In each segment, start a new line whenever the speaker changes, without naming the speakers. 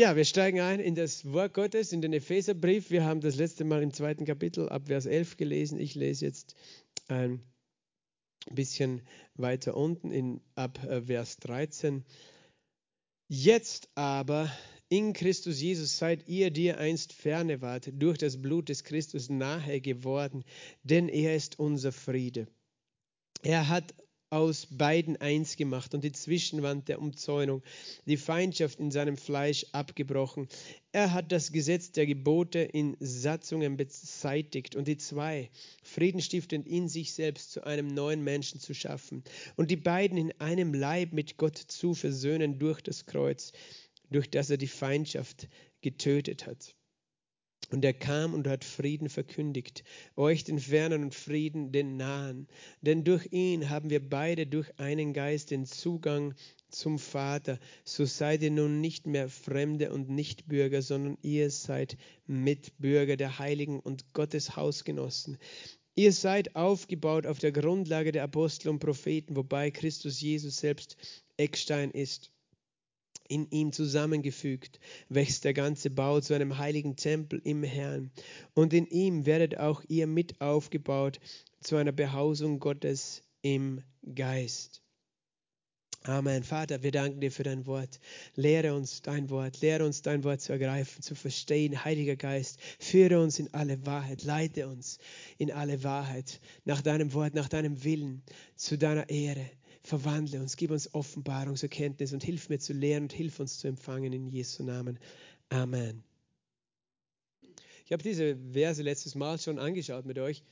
Ja, wir steigen ein in das Wort Gottes, in den Epheserbrief. Wir haben das letzte Mal im zweiten Kapitel ab Vers 11 gelesen. Ich lese jetzt ein bisschen weiter unten in, ab äh, Vers 13. Jetzt aber in Christus Jesus seid ihr, die ihr einst ferne wart, durch das Blut des Christus nahe geworden, denn er ist unser Friede. Er hat aus beiden eins gemacht und die Zwischenwand der Umzäunung, die Feindschaft in seinem Fleisch abgebrochen. Er hat das Gesetz der Gebote in Satzungen beseitigt und die zwei friedenstiftend in sich selbst zu einem neuen Menschen zu schaffen und die beiden in einem Leib mit Gott zu versöhnen durch das Kreuz, durch das er die Feindschaft getötet hat. Und er kam und hat Frieden verkündigt, euch den Fernen und Frieden den Nahen. Denn durch ihn haben wir beide durch einen Geist den Zugang zum Vater. So seid ihr nun nicht mehr Fremde und Nichtbürger, sondern ihr seid Mitbürger der Heiligen und Gottes Hausgenossen. Ihr seid aufgebaut auf der Grundlage der Apostel und Propheten, wobei Christus Jesus selbst Eckstein ist in ihm zusammengefügt, wächst der ganze Bau zu einem heiligen Tempel im Herrn. Und in ihm werdet auch ihr mit aufgebaut zu einer Behausung Gottes im Geist. Amen. Vater, wir danken dir für dein Wort. Lehre uns dein Wort. Lehre uns dein Wort zu ergreifen, zu verstehen. Heiliger Geist, führe uns in alle Wahrheit. Leite uns in alle Wahrheit. Nach deinem Wort, nach deinem Willen, zu deiner Ehre verwandle uns, gib uns Offenbarungserkenntnis und hilf mir zu lehren und hilf uns zu empfangen in Jesu Namen. Amen. Ich habe diese Verse letztes Mal schon angeschaut mit euch,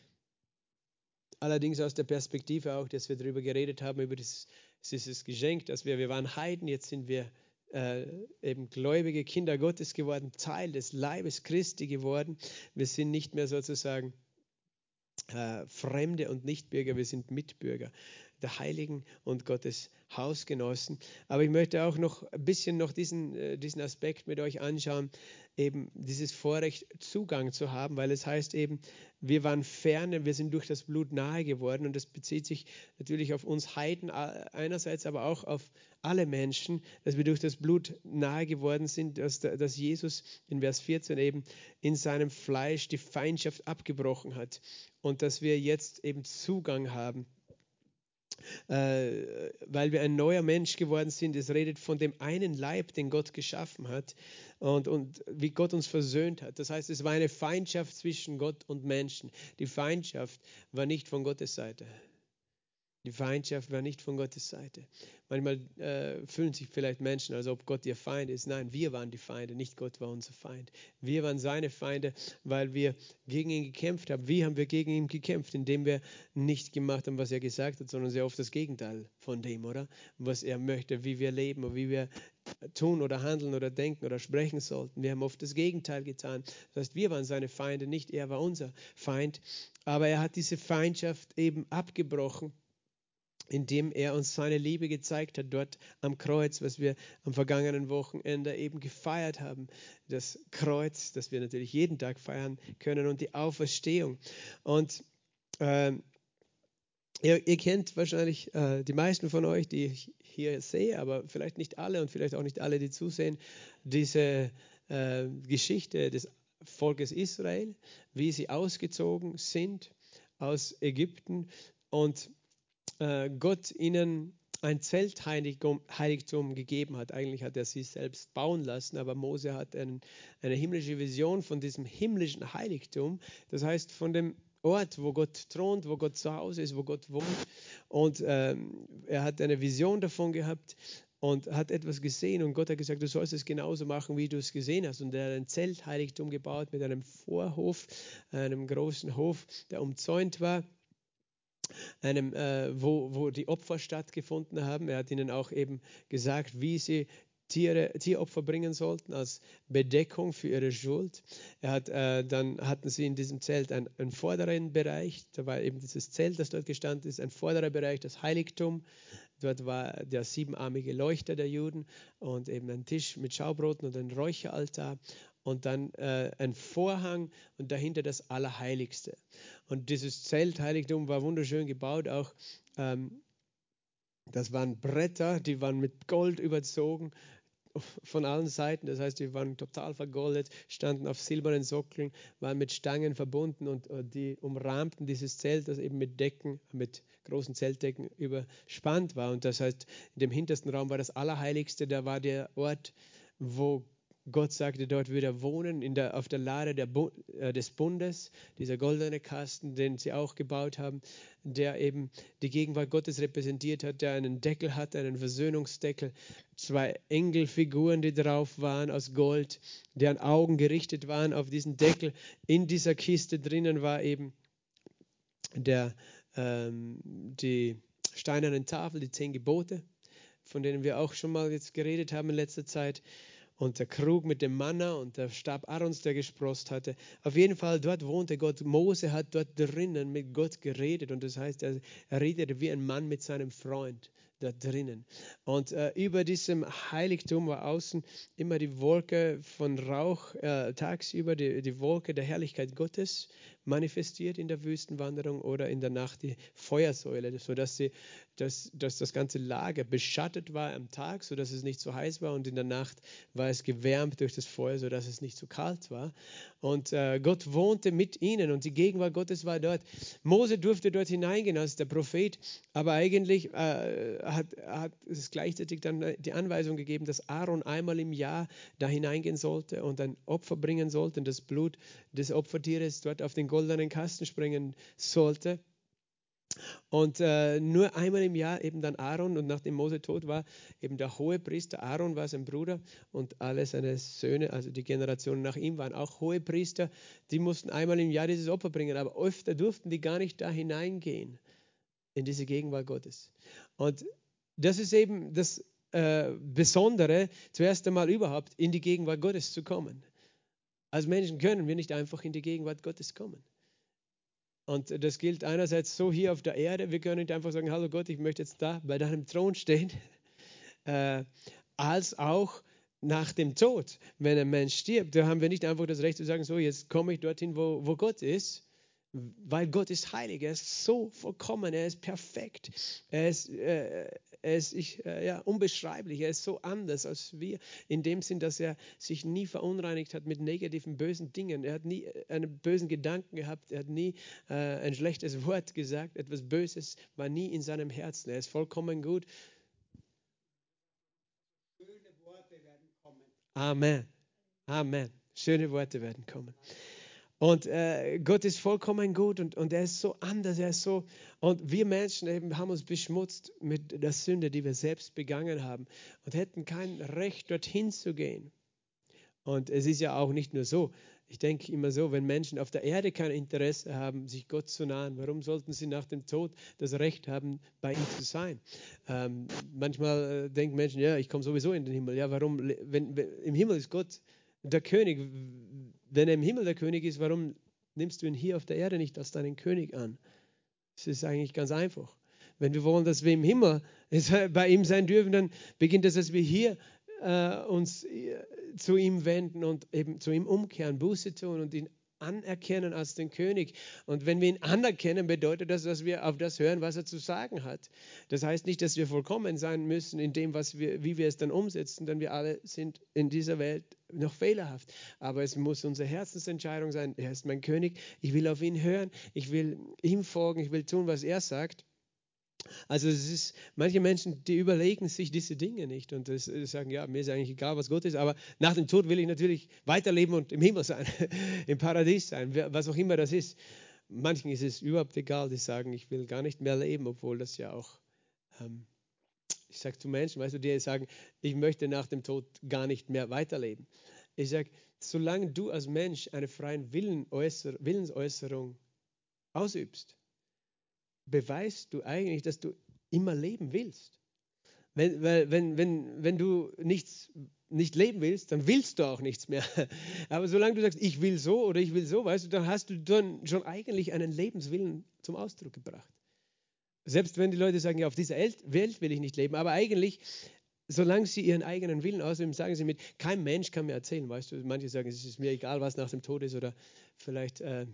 allerdings aus der Perspektive auch, dass wir darüber geredet haben, über das, dieses Geschenk, dass wir, wir waren Heiden, jetzt sind wir äh, eben gläubige Kinder Gottes geworden, Teil des Leibes Christi geworden. Wir sind nicht mehr sozusagen äh, Fremde und Nichtbürger, wir sind Mitbürger der Heiligen und Gottes Hausgenossen. Aber ich möchte auch noch ein bisschen noch diesen, äh, diesen Aspekt mit euch anschauen, eben dieses Vorrecht Zugang zu haben, weil es heißt eben, wir waren ferne, wir sind durch das Blut nahe geworden und das bezieht sich natürlich auf uns Heiden einerseits, aber auch auf alle Menschen, dass wir durch das Blut nahe geworden sind, dass, dass Jesus in Vers 14 eben in seinem Fleisch die Feindschaft abgebrochen hat und dass wir jetzt eben Zugang haben äh, weil wir ein neuer Mensch geworden sind. Es redet von dem einen Leib, den Gott geschaffen hat und, und wie Gott uns versöhnt hat. Das heißt, es war eine Feindschaft zwischen Gott und Menschen. Die Feindschaft war nicht von Gottes Seite. Die Feindschaft war nicht von Gottes Seite. Manchmal äh, fühlen sich vielleicht Menschen, als ob Gott ihr Feind ist. Nein, wir waren die Feinde, nicht Gott war unser Feind. Wir waren seine Feinde, weil wir gegen ihn gekämpft haben. Wie haben wir gegen ihn gekämpft? Indem wir nicht gemacht haben, was er gesagt hat, sondern sehr oft das Gegenteil von dem, oder? Was er möchte, wie wir leben und wie wir tun oder handeln oder denken oder sprechen sollten. Wir haben oft das Gegenteil getan. Das heißt, wir waren seine Feinde, nicht er war unser Feind. Aber er hat diese Feindschaft eben abgebrochen indem er uns seine Liebe gezeigt hat, dort am Kreuz, was wir am vergangenen Wochenende eben gefeiert haben. Das Kreuz, das wir natürlich jeden Tag feiern können und die Auferstehung. Und äh, ihr, ihr, kennt wahrscheinlich äh, die meisten von euch, die ich hier sehe, aber vielleicht nicht alle und vielleicht auch nicht alle, die zusehen, diese äh, Geschichte des Volkes Israel, wie sie ausgezogen sind aus Ägypten und äh, Gott ihnen ein Zeltheiligtum Heiligtum gegeben hat. Eigentlich hat er sie selbst bauen lassen, aber Mose hat einen, eine himmlische Vision von diesem himmlischen Heiligtum. Das heißt, von dem Ort, wo Gott thront, wo Gott zu Hause ist, wo Gott wohnt. Und ähm, er hat eine Vision davon gehabt und hat etwas gesehen und Gott hat gesagt, du sollst es genauso machen, wie du es gesehen hast. Und er hat ein Zeltheiligtum gebaut mit einem Vorhof, einem großen Hof, der umzäunt war einem, äh, wo, wo die Opfer stattgefunden haben. Er hat ihnen auch eben gesagt, wie sie Tiere, Tieropfer bringen sollten als Bedeckung für ihre Schuld. Er hat, äh, dann hatten sie in diesem Zelt einen, einen, vorderen Bereich, da war eben dieses Zelt, das dort gestanden ist, ein vorderer Bereich, das Heiligtum. Dort war der siebenarmige Leuchter der Juden und eben ein Tisch mit Schaubroten und ein Räucheraltar und dann äh, ein Vorhang und dahinter das Allerheiligste. Und dieses Zeltheiligtum war wunderschön gebaut, auch ähm, das waren Bretter, die waren mit Gold überzogen von allen Seiten. Das heißt, die waren total vergoldet, standen auf silbernen Sockeln, waren mit Stangen verbunden und äh, die umrahmten dieses Zelt, das eben mit Decken, mit großen Zeltdecken überspannt war. Und das heißt, in dem hintersten Raum war das Allerheiligste, da war der Ort, wo Gott sagte, dort würde er wohnen, in der, auf der Lade der, äh, des Bundes, dieser goldene Kasten, den sie auch gebaut haben, der eben die Gegenwart Gottes repräsentiert hat, der einen Deckel hat, einen Versöhnungsdeckel, zwei Engelfiguren, die drauf waren aus Gold, deren Augen gerichtet waren auf diesen Deckel. In dieser Kiste drinnen war eben der, ähm, die steinernen Tafel, die zehn Gebote, von denen wir auch schon mal jetzt geredet haben in letzter Zeit und der Krug mit dem Manna und der Stab Aarons, der gesprost hatte. Auf jeden Fall, dort wohnte Gott. Mose hat dort drinnen mit Gott geredet und das heißt, er, redete wie ein Mann mit seinem Freund da drinnen. Und äh, über diesem Heiligtum war außen immer die Wolke von Rauch, äh, tagsüber die, die Wolke der Herrlichkeit Gottes manifestiert in der Wüstenwanderung oder in der Nacht die Feuersäule, sodass sie dass, dass das ganze Lager beschattet war am Tag, sodass es nicht so heiß war und in der Nacht war es gewärmt durch das Feuer, sodass es nicht so kalt war. Und äh, Gott wohnte mit ihnen und die Gegenwart Gottes war dort. Mose durfte dort hineingehen als der Prophet, aber eigentlich äh, hat, hat es gleichzeitig dann die Anweisung gegeben, dass Aaron einmal im Jahr da hineingehen sollte und ein Opfer bringen sollte und das Blut des Opfertieres dort auf den goldenen Kasten springen sollte. Und äh, nur einmal im Jahr eben dann Aaron und nachdem Mose tot war, eben der hohe Priester, Aaron war sein Bruder und alle seine Söhne, also die Generationen nach ihm waren auch hohe Priester, die mussten einmal im Jahr dieses Opfer bringen, aber öfter durften die gar nicht da hineingehen in diese Gegenwart Gottes. Und das ist eben das äh, Besondere, zuerst einmal überhaupt in die Gegenwart Gottes zu kommen. Als Menschen können wir nicht einfach in die Gegenwart Gottes kommen. Und das gilt einerseits so hier auf der Erde, wir können nicht einfach sagen, hallo Gott, ich möchte jetzt da bei deinem Thron stehen, äh, als auch nach dem Tod, wenn ein Mensch stirbt, da haben wir nicht einfach das Recht zu sagen, so jetzt komme ich dorthin, wo, wo Gott ist, weil Gott ist heilig, er ist so vollkommen, er ist perfekt, er ist, äh, er ist ich, äh, ja, unbeschreiblich, er ist so anders als wir, in dem Sinn, dass er sich nie verunreinigt hat mit negativen, bösen Dingen. Er hat nie äh, einen bösen Gedanken gehabt, er hat nie äh, ein schlechtes Wort gesagt, etwas Böses war nie in seinem Herzen. Er ist vollkommen gut. Schöne Worte werden kommen. Amen. Amen. Schöne Worte werden kommen. Und äh, Gott ist vollkommen gut und, und er ist so anders, er ist so. Und wir Menschen eben haben uns beschmutzt mit der Sünde, die wir selbst begangen haben und hätten kein Recht, dorthin zu gehen. Und es ist ja auch nicht nur so. Ich denke immer so, wenn Menschen auf der Erde kein Interesse haben, sich Gott zu nahen, warum sollten sie nach dem Tod das Recht haben, bei ihm zu sein? Ähm, manchmal äh, denken Menschen, ja, ich komme sowieso in den Himmel. Ja, warum? Wenn, wenn, Im Himmel ist Gott der König wenn er im Himmel der König ist, warum nimmst du ihn hier auf der Erde nicht als deinen König an? Es ist eigentlich ganz einfach. Wenn wir wollen, dass wir im Himmel bei ihm sein dürfen, dann beginnt es, dass wir hier äh, uns äh, zu ihm wenden und eben zu ihm umkehren, Buße tun und ihn anerkennen als den König. Und wenn wir ihn anerkennen, bedeutet das, dass wir auf das hören, was er zu sagen hat. Das heißt nicht, dass wir vollkommen sein müssen in dem, was wir, wie wir es dann umsetzen, denn wir alle sind in dieser Welt noch fehlerhaft. Aber es muss unsere Herzensentscheidung sein. Er ist mein König. Ich will auf ihn hören. Ich will ihm folgen. Ich will tun, was er sagt. Also es ist, manche Menschen, die überlegen sich diese Dinge nicht und das, das sagen, ja, mir ist eigentlich egal, was Gott ist, aber nach dem Tod will ich natürlich weiterleben und im Himmel sein, im Paradies sein, was auch immer das ist. Manchen ist es überhaupt egal, die sagen, ich will gar nicht mehr leben, obwohl das ja auch, ähm, ich sage zu Menschen, weißt du, die sagen, ich möchte nach dem Tod gar nicht mehr weiterleben. Ich sage, solange du als Mensch eine freie Willensäußerung ausübst, beweist du eigentlich, dass du immer leben willst. Wenn, wenn, wenn, wenn du nichts, nicht leben willst, dann willst du auch nichts mehr. Aber solange du sagst, ich will so oder ich will so, weißt du, dann hast du dann schon eigentlich einen Lebenswillen zum Ausdruck gebracht. Selbst wenn die Leute sagen, ja, auf dieser Welt will ich nicht leben, aber eigentlich, solange sie ihren eigenen Willen ausüben, sagen sie mit, kein Mensch kann mir erzählen, weißt du, manche sagen, es ist mir egal, was nach dem Tod ist oder vielleicht äh,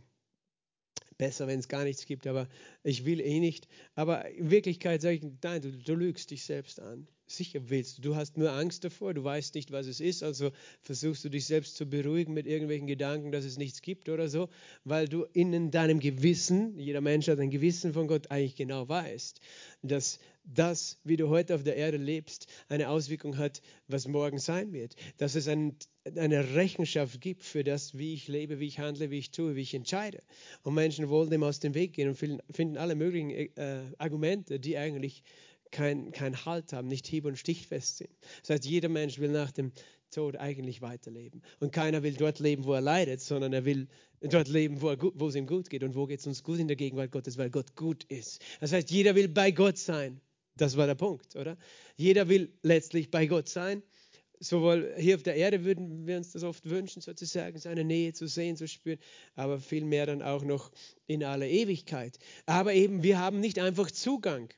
Besser, wenn es gar nichts gibt, aber ich will eh nicht. Aber in Wirklichkeit sage ich, nein, du, du lügst dich selbst an. Sicher willst du. Du hast nur Angst davor, du weißt nicht, was es ist, also versuchst du dich selbst zu beruhigen mit irgendwelchen Gedanken, dass es nichts gibt oder so, weil du in deinem Gewissen, jeder Mensch hat ein Gewissen von Gott, eigentlich genau weißt, dass das, wie du heute auf der Erde lebst, eine Auswirkung hat, was morgen sein wird. Dass es ein, eine Rechenschaft gibt für das, wie ich lebe, wie ich handle, wie ich tue, wie ich entscheide. Und Menschen wollen dem aus dem Weg gehen und finden alle möglichen äh, Argumente, die eigentlich keinen kein Halt haben, nicht hieb- und stichfest sind. Das heißt, jeder Mensch will nach dem Tod eigentlich weiterleben. Und keiner will dort leben, wo er leidet, sondern er will dort leben, wo, er, wo es ihm gut geht. Und wo geht es uns gut in der Gegenwart Gottes, weil Gott gut ist. Das heißt, jeder will bei Gott sein. Das war der Punkt, oder? Jeder will letztlich bei Gott sein. Sowohl hier auf der Erde würden wir uns das oft wünschen, sozusagen, seine Nähe zu sehen, zu spüren, aber vielmehr dann auch noch in aller Ewigkeit. Aber eben, wir haben nicht einfach Zugang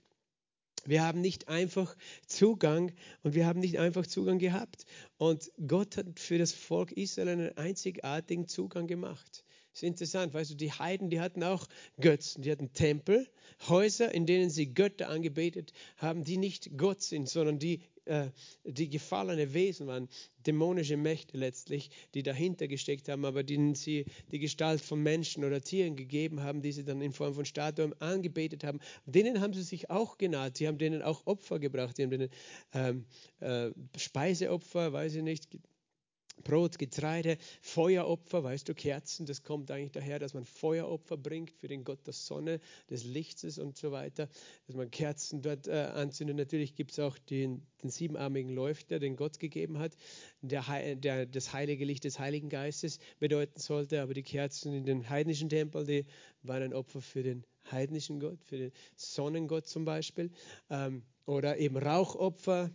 wir haben nicht einfach Zugang und wir haben nicht einfach Zugang gehabt. Und Gott hat für das Volk Israel einen einzigartigen Zugang gemacht. Ist interessant, weißt du, die Heiden, die hatten auch Götzen, die hatten Tempel, Häuser, in denen sie Götter angebetet haben, die nicht Gott sind, sondern die äh, die gefallene Wesen waren, dämonische Mächte letztlich, die dahinter gesteckt haben, aber denen sie die Gestalt von Menschen oder Tieren gegeben haben, die sie dann in Form von Statuen angebetet haben. Denen haben sie sich auch genaht, sie haben denen auch Opfer gebracht, die haben denen ähm, äh, Speiseopfer, weiß ich nicht, Brot, Getreide, Feueropfer, weißt du, Kerzen, das kommt eigentlich daher, dass man Feueropfer bringt für den Gott der Sonne, des Lichtes und so weiter, dass man Kerzen dort äh, anzündet. Natürlich gibt es auch den, den, siebenarmigen Leuchter, den Gott gegeben hat, der, der das heilige Licht des Heiligen Geistes bedeuten sollte, aber die Kerzen in den heidnischen Tempel, die waren ein Opfer für den heidnischen Gott, für den Sonnengott zum Beispiel, ähm, oder eben Rauchopfer,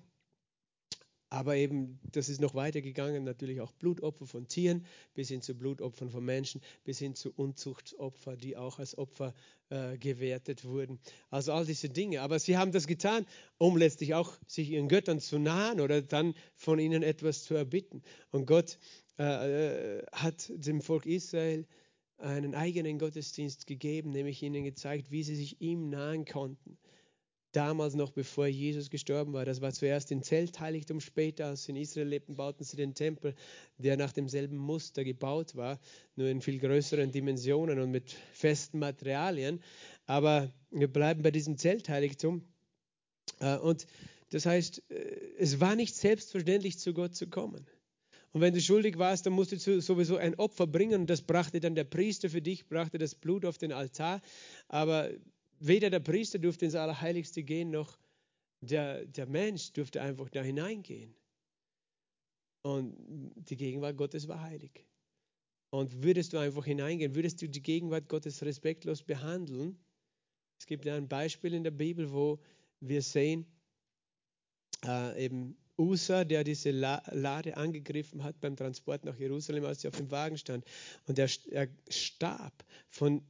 aber eben, das ist noch weitergegangen, natürlich auch Blutopfer von Tieren, bis hin zu Blutopfern von Menschen, bis hin zu Unzuchtsopfer, die auch als Opfer äh, gewertet wurden. Also all diese Dinge. Aber sie haben das getan, um letztlich auch sich ihren Göttern zu nahen oder dann von ihnen etwas zu erbitten. Und Gott äh, äh hat dem Volk Israel einen eigenen Gottesdienst gegeben, nämlich ihnen gezeigt, wie sie sich ihm nahen konnten damals noch bevor Jesus gestorben war. Das war zuerst in Zeltheiligtum, später als sie in Israel lebten, bauten sie den Tempel, der nach demselben Muster gebaut war, nur in viel größeren Dimensionen und mit festen Materialien. Aber wir bleiben bei diesem Zeltheiligtum. Äh, und das heißt, äh, es war nicht selbstverständlich, zu Gott zu kommen. Und wenn du schuldig warst, dann musst du sowieso ein Opfer bringen und das brachte dann der Priester für dich, brachte das Blut auf den Altar. Aber weder der Priester durfte ins Allerheiligste gehen, noch der, der Mensch durfte einfach da hineingehen. Und die Gegenwart Gottes war heilig. Und würdest du einfach hineingehen, würdest du die Gegenwart Gottes respektlos behandeln? Es gibt ja ein Beispiel in der Bibel, wo wir sehen, äh, eben Usa, der diese Lade angegriffen hat beim Transport nach Jerusalem, als sie auf dem Wagen stand. Und er, er starb von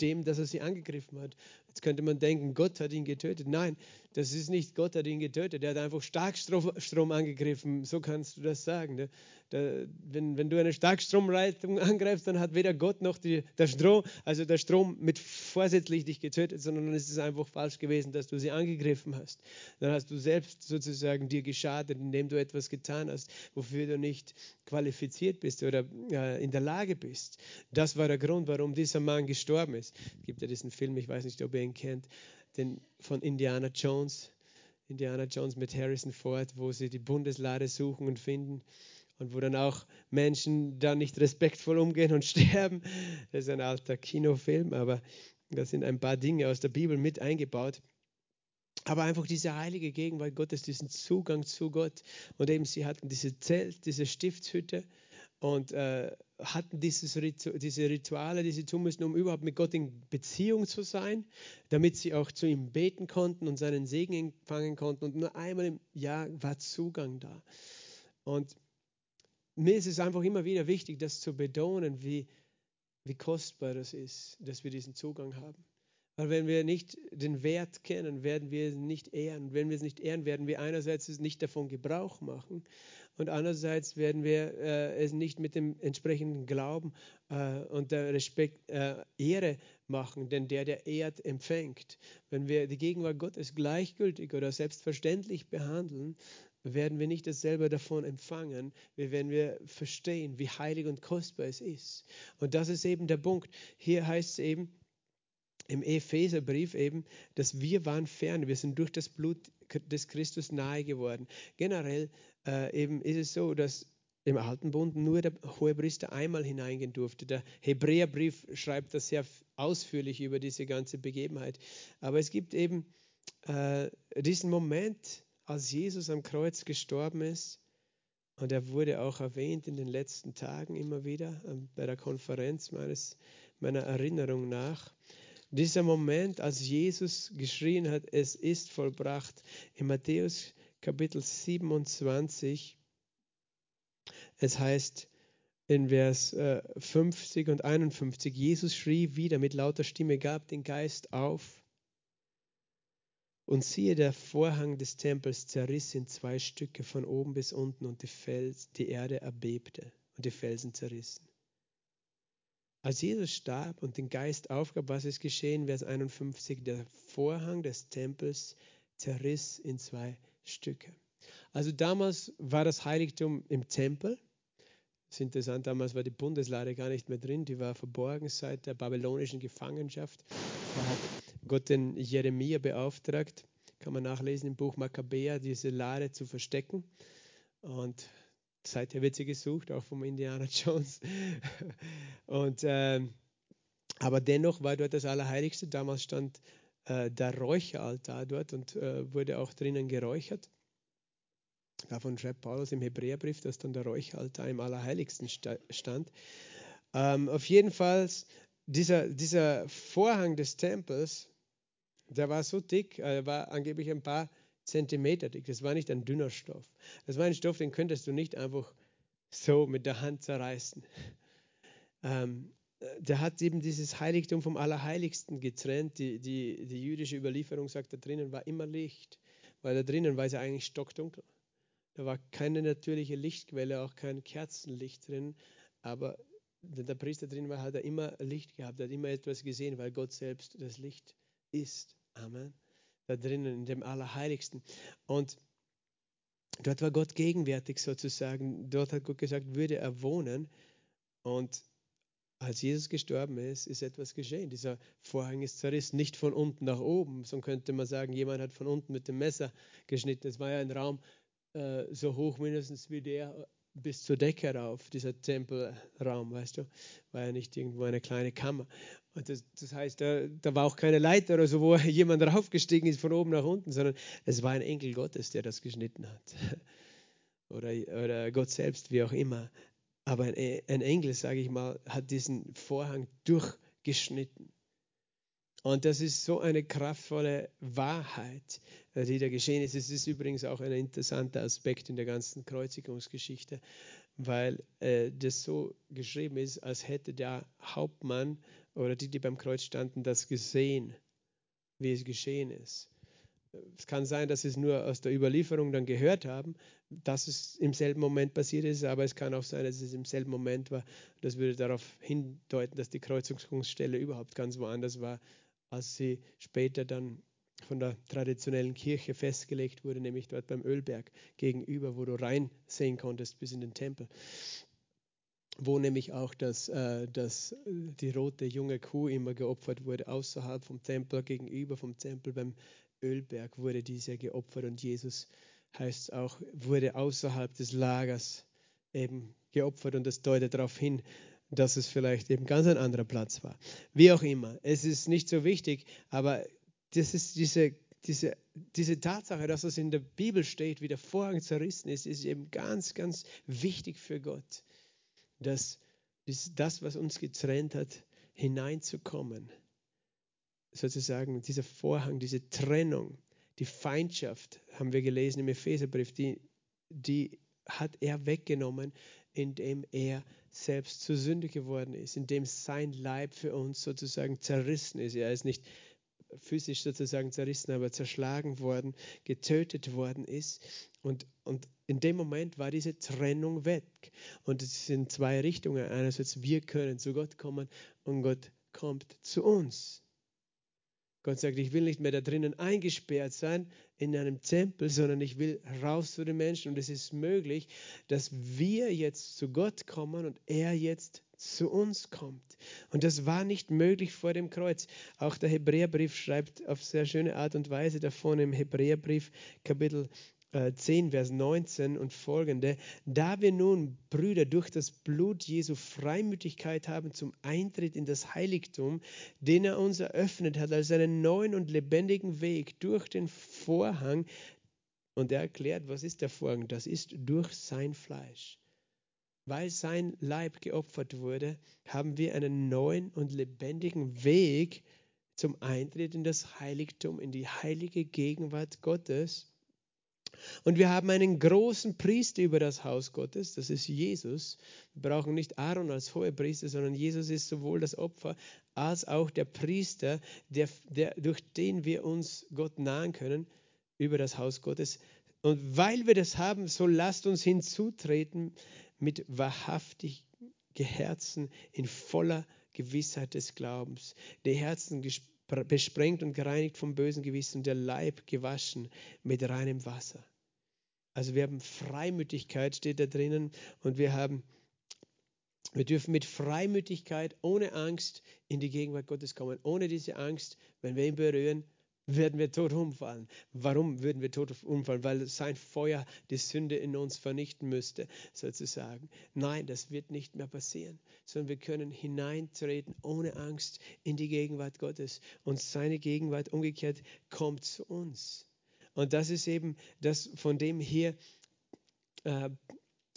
dem, dass er sie angegriffen hat. Jetzt könnte man denken, Gott hat ihn getötet. Nein, das ist nicht Gott hat ihn getötet. Er hat einfach Starkstrom angegriffen. So kannst du das sagen. Ne? Da, wenn, wenn du eine Starkstromleitung angreifst, dann hat weder Gott noch die, der Strom, also der Strom mit vorsätzlich dich getötet, sondern dann ist es einfach falsch gewesen, dass du sie angegriffen hast. Dann hast du selbst sozusagen dir geschadet, indem du etwas getan hast, wofür du nicht qualifiziert bist oder äh, in der Lage bist. Das war der Grund, warum dieser Mann gestorben ist. Es gibt ja diesen Film, ich weiß nicht, ob ihr ihn kennt, den von Indiana Jones. Indiana Jones mit Harrison Ford, wo sie die Bundeslade suchen und finden und wo dann auch Menschen da nicht respektvoll umgehen und sterben. Das ist ein alter Kinofilm, aber da sind ein paar Dinge aus der Bibel mit eingebaut. Aber einfach diese heilige Gegenwart Gottes, diesen Zugang zu Gott. Und eben sie hatten diese Zelt, diese Stiftshütte und äh, hatten dieses Ritu diese Rituale, die sie tun müssen, um überhaupt mit Gott in Beziehung zu sein, damit sie auch zu ihm beten konnten und seinen Segen empfangen konnten. Und nur einmal im Jahr war Zugang da. Und mir ist es einfach immer wieder wichtig, das zu betonen, wie, wie kostbar das ist, dass wir diesen Zugang haben. Weil wenn wir nicht den Wert kennen, werden wir es nicht ehren. Wenn wir es nicht ehren, werden wir einerseits nicht davon Gebrauch machen und andererseits werden wir äh, es nicht mit dem entsprechenden Glauben äh, und der Respekt, äh, Ehre machen, denn der, der ehrt, empfängt. Wenn wir die Gegenwart Gottes gleichgültig oder selbstverständlich behandeln, werden wir nicht dasselbe davon empfangen, wie wenn wir verstehen, wie heilig und kostbar es ist. Und das ist eben der Punkt. Hier heißt es eben, im Epheserbrief eben, dass wir waren fern, wir sind durch das Blut des Christus nahe geworden. Generell äh, eben ist es so, dass im Alten Bund nur der Hohepriester einmal hineingehen durfte. Der Hebräerbrief schreibt das sehr ausführlich über diese ganze Begebenheit. Aber es gibt eben äh, diesen Moment, als Jesus am Kreuz gestorben ist, und er wurde auch erwähnt in den letzten Tagen immer wieder ähm, bei der Konferenz meines, meiner Erinnerung nach. Dieser Moment, als Jesus geschrien hat, es ist vollbracht, in Matthäus Kapitel 27, es heißt in Vers 50 äh, und 51, Jesus schrie wieder mit lauter Stimme, gab den Geist auf. Und siehe, der Vorhang des Tempels zerriss in zwei Stücke von oben bis unten und die, Fels, die Erde erbebte und die Felsen zerrissen. Als Jesus starb und den Geist aufgab, was ist geschehen? Vers 51, der Vorhang des Tempels zerriss in zwei Stücke. Also damals war das Heiligtum im Tempel. Das ist interessant, damals war die Bundeslade gar nicht mehr drin, die war verborgen seit der babylonischen Gefangenschaft. Da hat Gott den Jeremia beauftragt, kann man nachlesen im Buch Makkabäer, diese Lade zu verstecken. Und Seither wird sie gesucht, auch vom Indiana Jones. Und, äh, aber dennoch war dort das Allerheiligste. Damals stand äh, der Räucheraltar dort und äh, wurde auch drinnen geräuchert. Davon schreibt Paulus im Hebräerbrief, dass dann der Räucheraltar im Allerheiligsten stand. Ähm, auf jeden Fall, dieser, dieser Vorhang des Tempels, der war so dick, er war angeblich ein paar Zentimeter dick. Das war nicht ein dünner Stoff. Das war ein Stoff, den könntest du nicht einfach so mit der Hand zerreißen. Ähm, der hat eben dieses Heiligtum vom Allerheiligsten getrennt. Die, die, die jüdische Überlieferung sagt, da drinnen war immer Licht, weil da drinnen war es ja eigentlich stockdunkel. Da war keine natürliche Lichtquelle, auch kein Kerzenlicht drin, aber wenn der Priester drin war, hat er immer Licht gehabt, hat immer etwas gesehen, weil Gott selbst das Licht ist. Amen da drinnen, in dem Allerheiligsten. Und dort war Gott gegenwärtig sozusagen. Dort hat Gott gesagt, würde er wohnen. Und als Jesus gestorben ist, ist etwas geschehen. Dieser Vorhang ist zerrissen, nicht von unten nach oben. So könnte man sagen, jemand hat von unten mit dem Messer geschnitten. Es war ja ein Raum äh, so hoch mindestens wie der bis zur Decke rauf, dieser Tempelraum, weißt du, war ja nicht irgendwo eine kleine Kammer. Und das, das heißt, da, da, war auch keine Leiter oder so, wo jemand raufgestiegen ist von oben nach unten, sondern es war ein Engel Gottes, der das geschnitten hat. Oder, oder Gott selbst, wie auch immer. Aber ein, ein Engel, sage ich mal, hat diesen Vorhang durchgeschnitten. Und das ist so eine kraftvolle Wahrheit, die da geschehen ist. Es ist übrigens auch ein interessanter Aspekt in der ganzen Kreuzigungsgeschichte, weil äh, das so geschrieben ist, als hätte der Hauptmann oder die, die beim Kreuz standen, das gesehen, wie es geschehen ist. Es kann sein, dass sie es nur aus der Überlieferung dann gehört haben, dass es im selben Moment passiert ist, aber es kann auch sein, dass es im selben Moment war. Das würde darauf hindeuten, dass die Kreuzigungsstelle überhaupt ganz woanders war, als sie später dann von der traditionellen Kirche festgelegt wurde, nämlich dort beim Ölberg gegenüber, wo du reinsehen konntest bis in den Tempel. Wo nämlich auch das, äh, das, die rote junge Kuh immer geopfert wurde, außerhalb vom Tempel, gegenüber vom Tempel beim Ölberg wurde diese geopfert und Jesus heißt auch, wurde außerhalb des Lagers eben geopfert und das deutet darauf hin, dass es vielleicht eben ganz ein anderer Platz war. Wie auch immer, es ist nicht so wichtig, aber das ist diese, diese, diese Tatsache, dass es in der Bibel steht, wie der Vorhang zerrissen ist, ist eben ganz, ganz wichtig für Gott, dass das, was uns getrennt hat, hineinzukommen. Sozusagen dieser Vorhang, diese Trennung, die Feindschaft, haben wir gelesen im Epheserbrief, die, die hat er weggenommen, indem er selbst zur Sünde geworden ist, indem sein Leib für uns sozusagen zerrissen ist. Er ist nicht physisch sozusagen zerrissen, aber zerschlagen worden, getötet worden ist. Und, und in dem Moment war diese Trennung weg. Und es sind zwei Richtungen. Einerseits, wir können zu Gott kommen und Gott kommt zu uns. Gott sagt, ich will nicht mehr da drinnen eingesperrt sein in einem Tempel, sondern ich will raus zu den Menschen. Und es ist möglich, dass wir jetzt zu Gott kommen und er jetzt zu uns kommt. Und das war nicht möglich vor dem Kreuz. Auch der Hebräerbrief schreibt auf sehr schöne Art und Weise davon im Hebräerbrief Kapitel 10, äh, Vers 19 und folgende. Da wir nun, Brüder, durch das Blut Jesu Freimütigkeit haben zum Eintritt in das Heiligtum, den er uns eröffnet hat, als einen neuen und lebendigen Weg durch den Vorhang. Und er erklärt, was ist der Vorhang? Das ist durch sein Fleisch. Weil sein Leib geopfert wurde, haben wir einen neuen und lebendigen Weg zum Eintritt in das Heiligtum, in die heilige Gegenwart Gottes. Und wir haben einen großen Priester über das Haus Gottes, das ist Jesus. Wir brauchen nicht Aaron als hoher Priester, sondern Jesus ist sowohl das Opfer als auch der Priester, der, der, durch den wir uns Gott nahen können über das Haus Gottes. Und weil wir das haben, so lasst uns hinzutreten mit wahrhaftigen Herzen in voller Gewissheit des Glaubens, die Herzen besprengt und gereinigt vom bösen Gewissen, der Leib gewaschen mit reinem Wasser. Also wir haben Freimütigkeit, steht da drinnen, und wir haben, wir dürfen mit Freimütigkeit, ohne Angst in die Gegenwart Gottes kommen, ohne diese Angst, wenn wir ihn berühren, werden wir tot umfallen. Warum würden wir tot umfallen? Weil sein Feuer die Sünde in uns vernichten müsste, sozusagen. Nein, das wird nicht mehr passieren, sondern wir können hineintreten ohne Angst in die Gegenwart Gottes. Und seine Gegenwart umgekehrt kommt zu uns. Und das ist eben das, von dem hier äh,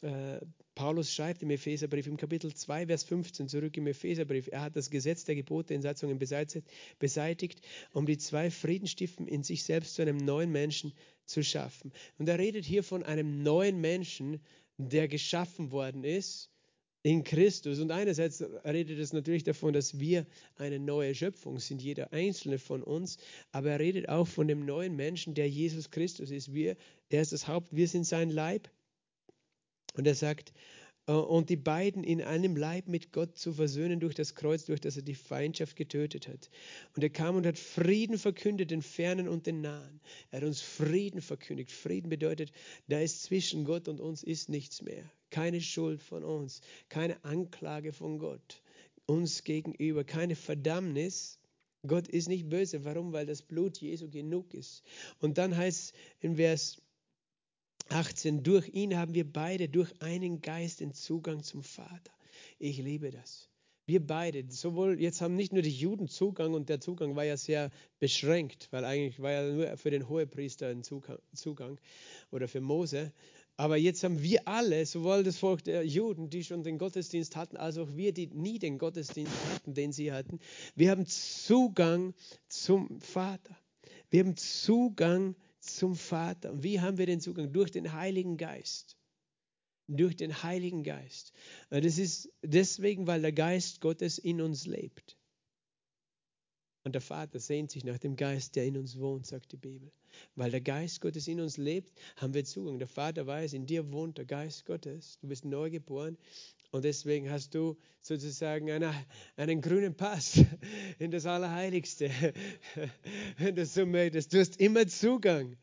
äh, Paulus schreibt im Epheserbrief im Kapitel 2, Vers 15 zurück im Epheserbrief, er hat das Gesetz der Gebote in Satzungen beseitigt, um die zwei Friedenstiften in sich selbst zu einem neuen Menschen zu schaffen. Und er redet hier von einem neuen Menschen, der geschaffen worden ist in Christus. Und einerseits redet es natürlich davon, dass wir eine neue Schöpfung sind, jeder einzelne von uns, aber er redet auch von dem neuen Menschen, der Jesus Christus ist. Wir, er ist das Haupt, wir sind sein Leib. Und er sagt, äh, und die beiden in einem Leib mit Gott zu versöhnen durch das Kreuz, durch das er die Feindschaft getötet hat. Und er kam und hat Frieden verkündet, den Fernen und den Nahen. Er hat uns Frieden verkündigt. Frieden bedeutet, da ist zwischen Gott und uns ist nichts mehr. Keine Schuld von uns, keine Anklage von Gott uns gegenüber, keine Verdammnis. Gott ist nicht böse. Warum? Weil das Blut Jesu genug ist. Und dann heißt es in Vers 18, durch ihn haben wir beide durch einen Geist den Zugang zum Vater. Ich liebe das. Wir beide, sowohl jetzt haben nicht nur die Juden Zugang und der Zugang war ja sehr beschränkt, weil eigentlich war ja nur für den Hohepriester ein Zugang oder für Mose. Aber jetzt haben wir alle, sowohl das Volk der Juden, die schon den Gottesdienst hatten, als auch wir, die nie den Gottesdienst hatten, den sie hatten, wir haben Zugang zum Vater. Wir haben Zugang zum Vater. Und wie haben wir den Zugang? Durch den Heiligen Geist. Durch den Heiligen Geist. Das ist deswegen, weil der Geist Gottes in uns lebt. Und der Vater sehnt sich nach dem Geist, der in uns wohnt, sagt die Bibel. Weil der Geist Gottes in uns lebt, haben wir Zugang. Der Vater weiß, in dir wohnt der Geist Gottes. Du bist neu geboren und deswegen hast du sozusagen eine, einen grünen Pass in das Allerheiligste, wenn du so möchtest. Du hast immer Zugang.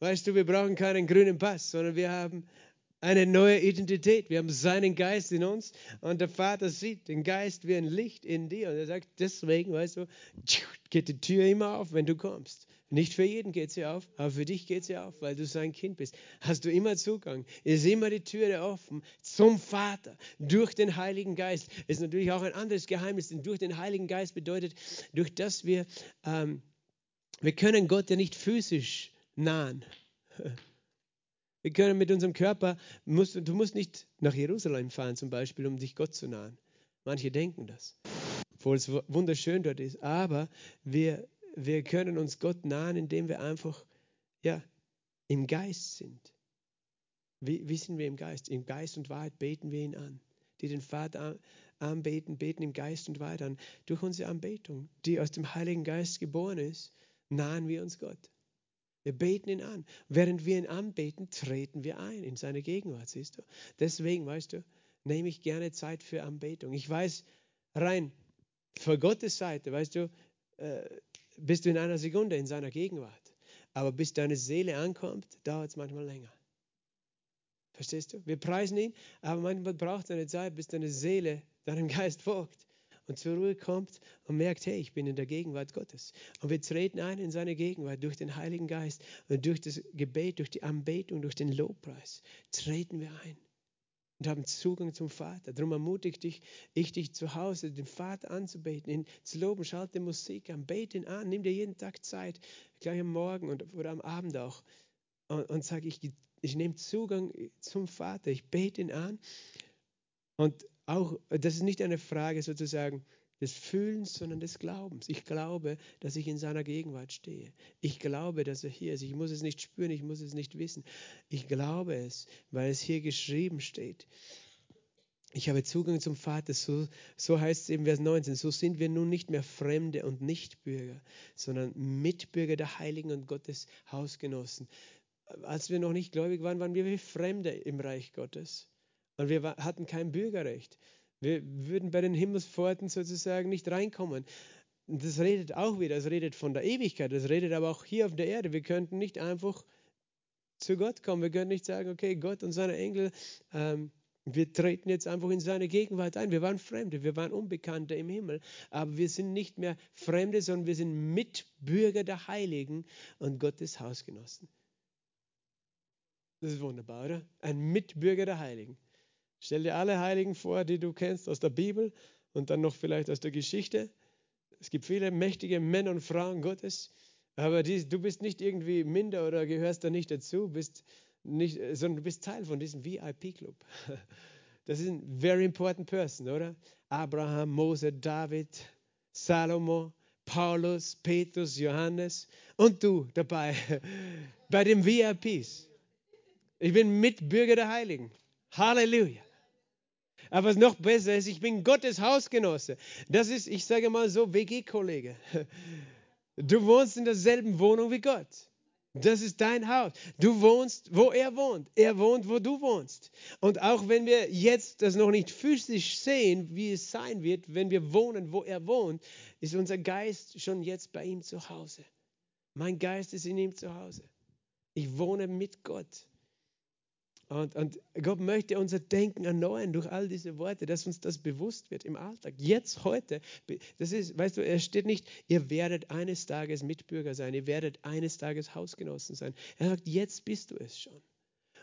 Weißt du, wir brauchen keinen grünen Pass, sondern wir haben eine neue Identität. Wir haben seinen Geist in uns und der Vater sieht den Geist wie ein Licht in dir. Und er sagt, deswegen, weißt du, geht die Tür immer auf, wenn du kommst. Nicht für jeden geht sie auf, aber für dich geht sie auf, weil du sein Kind bist. Hast du immer Zugang, ist immer die Türe offen zum Vater durch den Heiligen Geist. Ist natürlich auch ein anderes Geheimnis, denn durch den Heiligen Geist bedeutet, durch das wir, ähm, wir können Gott ja nicht physisch nahen. Wir können mit unserem Körper, musst, du musst nicht nach Jerusalem fahren zum Beispiel, um dich Gott zu nahen. Manche denken das, obwohl es wunderschön dort ist. Aber wir, wir können uns Gott nahen, indem wir einfach ja, im Geist sind. Wie, wie sind wir im Geist? Im Geist und Wahrheit beten wir ihn an. die den Vater anbeten, beten im Geist und weiter. Und durch unsere Anbetung, die aus dem Heiligen Geist geboren ist, nahen wir uns Gott. Wir beten ihn an. Während wir ihn anbeten, treten wir ein in seine Gegenwart, siehst du. Deswegen, weißt du, nehme ich gerne Zeit für Anbetung. Ich weiß, rein von Gottes Seite, weißt du, äh, bist du in einer Sekunde in seiner Gegenwart. Aber bis deine Seele ankommt, dauert es manchmal länger. Verstehst du? Wir preisen ihn, aber manchmal braucht es eine Zeit, bis deine Seele deinem Geist folgt und zur Ruhe kommt und merkt, hey, ich bin in der Gegenwart Gottes. Und wir treten ein in seine Gegenwart durch den Heiligen Geist und durch das Gebet, durch die Anbetung, durch den Lobpreis treten wir ein und haben Zugang zum Vater. Darum ermutige dich, ich dich zu Hause, den Vater anzubeten, ihn zu loben, schalte Musik an, bete ihn an, nimm dir jeden Tag Zeit, gleich am Morgen und, oder am Abend auch. Und, und sag, ich, ich nehme Zugang zum Vater, ich bete ihn an. Und auch, das ist nicht eine Frage sozusagen des Fühlens, sondern des Glaubens. Ich glaube, dass ich in seiner Gegenwart stehe. Ich glaube, dass er hier ist. Ich muss es nicht spüren, ich muss es nicht wissen. Ich glaube es, weil es hier geschrieben steht. Ich habe Zugang zum Vater, so, so heißt es im Vers 19, so sind wir nun nicht mehr Fremde und Nichtbürger, sondern Mitbürger der Heiligen und Gottes Hausgenossen. Als wir noch nicht gläubig waren, waren wir wie Fremde im Reich Gottes. Und wir hatten kein Bürgerrecht. Wir würden bei den Himmelspforten sozusagen nicht reinkommen. Das redet auch wieder, das redet von der Ewigkeit, das redet aber auch hier auf der Erde. Wir könnten nicht einfach zu Gott kommen. Wir könnten nicht sagen, okay, Gott und seine Engel, ähm, wir treten jetzt einfach in seine Gegenwart ein. Wir waren Fremde, wir waren Unbekannte im Himmel, aber wir sind nicht mehr Fremde, sondern wir sind Mitbürger der Heiligen und Gottes Hausgenossen. Das ist wunderbar, oder? Ein Mitbürger der Heiligen. Stell dir alle Heiligen vor, die du kennst aus der Bibel und dann noch vielleicht aus der Geschichte. Es gibt viele mächtige Männer und Frauen Gottes, aber die, du bist nicht irgendwie minder oder gehörst da nicht dazu, bist nicht, sondern du bist Teil von diesem VIP-Club. Das ist ein very important person, oder? Abraham, Mose, David, Salomo, Paulus, Petrus, Johannes und du dabei bei den VIPs. Ich bin Mitbürger der Heiligen. Halleluja. Aber noch besser ist, ich bin Gottes Hausgenosse. Das ist, ich sage mal so, WG-Kollege. Du wohnst in derselben Wohnung wie Gott. Das ist dein Haus. Du wohnst, wo er wohnt. Er wohnt, wo du wohnst. Und auch wenn wir jetzt das noch nicht physisch sehen, wie es sein wird, wenn wir wohnen, wo er wohnt, ist unser Geist schon jetzt bei ihm zu Hause. Mein Geist ist in ihm zu Hause. Ich wohne mit Gott. Und, und, Gott möchte unser Denken erneuern durch all diese Worte, dass uns das bewusst wird im Alltag. Jetzt, heute, das ist, weißt du, er steht nicht, ihr werdet eines Tages Mitbürger sein, ihr werdet eines Tages Hausgenossen sein. Er sagt, jetzt bist du es schon.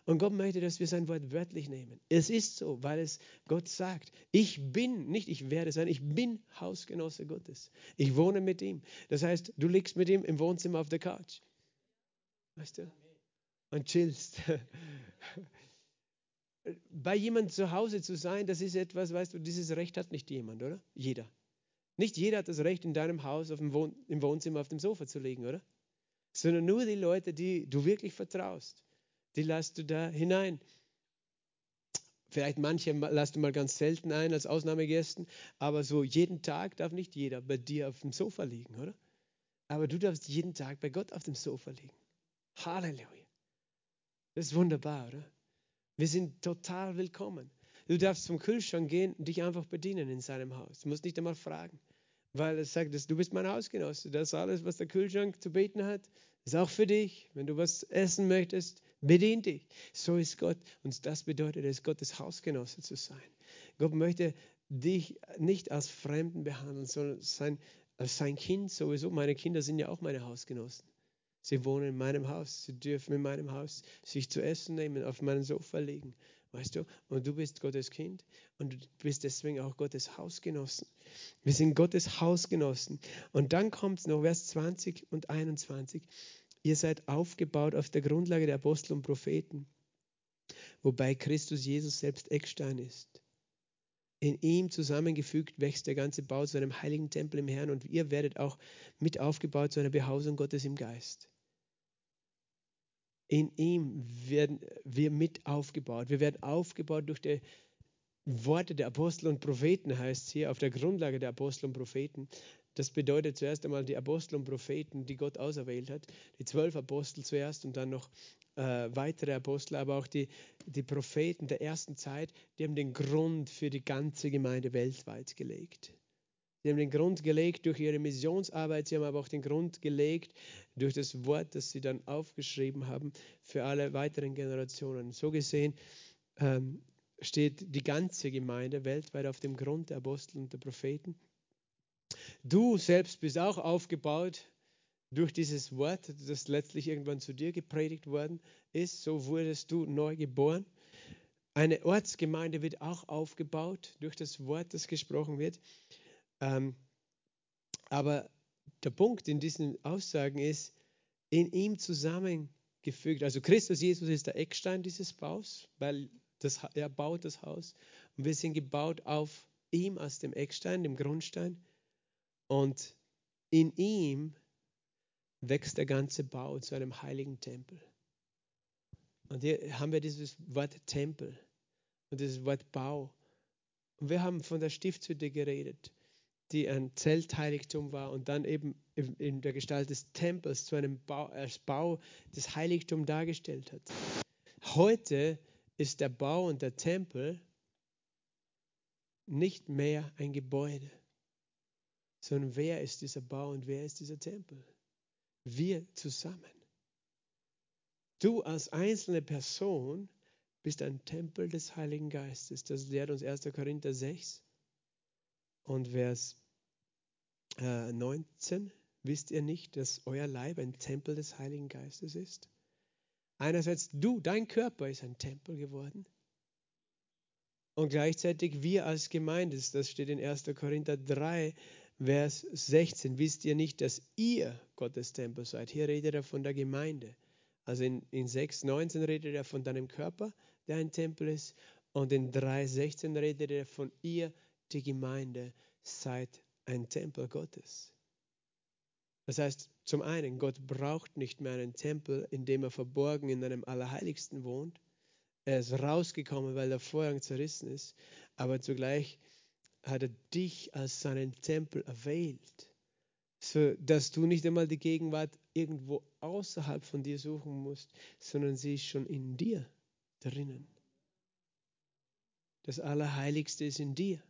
Und Gott möchte, dass wir sein Wort wörtlich nehmen. Es ist so, weil es Gott sagt. Ich bin, nicht ich werde sein, ich bin Hausgenosse Gottes. Ich wohne mit ihm. Das heißt, du liegst mit ihm im Wohnzimmer auf der Couch. Weißt du? Und chillst. Bei jemandem zu Hause zu sein, das ist etwas, weißt du, dieses Recht hat nicht jemand, oder? Jeder. Nicht jeder hat das Recht, in deinem Haus Wohn im Wohnzimmer auf dem Sofa zu liegen, oder? Sondern nur die Leute, die du wirklich vertraust, die lässt du da hinein. Vielleicht manche lässt du mal ganz selten ein als Ausnahmegästen, aber so jeden Tag darf nicht jeder bei dir auf dem Sofa liegen, oder? Aber du darfst jeden Tag bei Gott auf dem Sofa liegen. Halleluja. Das ist wunderbar, oder? Wir sind total willkommen. Du darfst zum Kühlschrank gehen und dich einfach bedienen in seinem Haus. Du musst nicht einmal fragen, weil er sagt, du bist mein Hausgenosse. Das ist alles, was der Kühlschrank zu beten hat, ist auch für dich. Wenn du was essen möchtest, bedien dich. So ist Gott. Und das bedeutet es, Gottes Hausgenosse zu sein. Gott möchte dich nicht als Fremden behandeln, sondern sein, als sein Kind sowieso. Meine Kinder sind ja auch meine Hausgenossen. Sie wohnen in meinem Haus. Sie dürfen in meinem Haus sich zu essen nehmen, auf meinem Sofa liegen. Weißt du? Und du bist Gottes Kind und du bist deswegen auch Gottes Hausgenossen. Wir sind Gottes Hausgenossen. Und dann kommt noch, Vers 20 und 21. Ihr seid aufgebaut auf der Grundlage der Apostel und Propheten, wobei Christus Jesus selbst Eckstein ist. In ihm zusammengefügt wächst der ganze Bau zu einem heiligen Tempel im Herrn und ihr werdet auch mit aufgebaut zu einer Behausung Gottes im Geist. In ihm werden wir mit aufgebaut. Wir werden aufgebaut durch die, Worte der Apostel und Propheten heißt es hier, auf der Grundlage der Apostel und Propheten. Das bedeutet zuerst einmal die Apostel und Propheten, die Gott auserwählt hat. Die zwölf Apostel zuerst und dann noch äh, weitere Apostel, aber auch die, die Propheten der ersten Zeit, die haben den Grund für die ganze Gemeinde weltweit gelegt. Sie haben den Grund gelegt durch ihre Missionsarbeit, sie haben aber auch den Grund gelegt durch das Wort, das sie dann aufgeschrieben haben für alle weiteren Generationen. So gesehen ähm, steht die ganze Gemeinde weltweit auf dem Grund der Apostel und der Propheten. Du selbst bist auch aufgebaut durch dieses Wort, das letztlich irgendwann zu dir gepredigt worden ist. So wurdest du neu geboren. Eine Ortsgemeinde wird auch aufgebaut durch das Wort, das gesprochen wird. Ähm, aber der Punkt in diesen Aussagen ist, in ihm zusammengefügt. Also Christus Jesus ist der Eckstein dieses Baus, weil das, er baut das Haus. Und wir sind gebaut auf ihm als dem Eckstein, dem Grundstein. Und in ihm wächst der ganze Bau zu einem heiligen Tempel. Und hier haben wir dieses Wort Tempel und dieses Wort Bau. Und wir haben von der Stiftshütte geredet die ein Zeltheiligtum war und dann eben in der Gestalt des Tempels zu einem Bau, als Bau des Heiligtums dargestellt hat. Heute ist der Bau und der Tempel nicht mehr ein Gebäude, sondern wer ist dieser Bau und wer ist dieser Tempel? Wir zusammen. Du als einzelne Person bist ein Tempel des Heiligen Geistes. Das lehrt uns 1. Korinther 6 und Vers 19, äh, wisst ihr nicht, dass euer Leib ein Tempel des Heiligen Geistes ist? Einerseits du, dein Körper ist ein Tempel geworden. Und gleichzeitig wir als Gemeinde, das steht in 1. Korinther 3, Vers 16, wisst ihr nicht, dass ihr Gottes Tempel seid? Hier redet er von der Gemeinde. Also in, in 6, 19 redet er von deinem Körper, der ein Tempel ist. Und in 3, 16 redet er von ihr, die Gemeinde, seid ein Tempel Gottes. Das heißt, zum einen, Gott braucht nicht mehr einen Tempel, in dem er verborgen in einem Allerheiligsten wohnt. Er ist rausgekommen, weil der Vorhang zerrissen ist, aber zugleich hat er dich als seinen Tempel erwählt, so dass du nicht einmal die Gegenwart irgendwo außerhalb von dir suchen musst, sondern sie ist schon in dir drinnen. Das Allerheiligste ist in dir.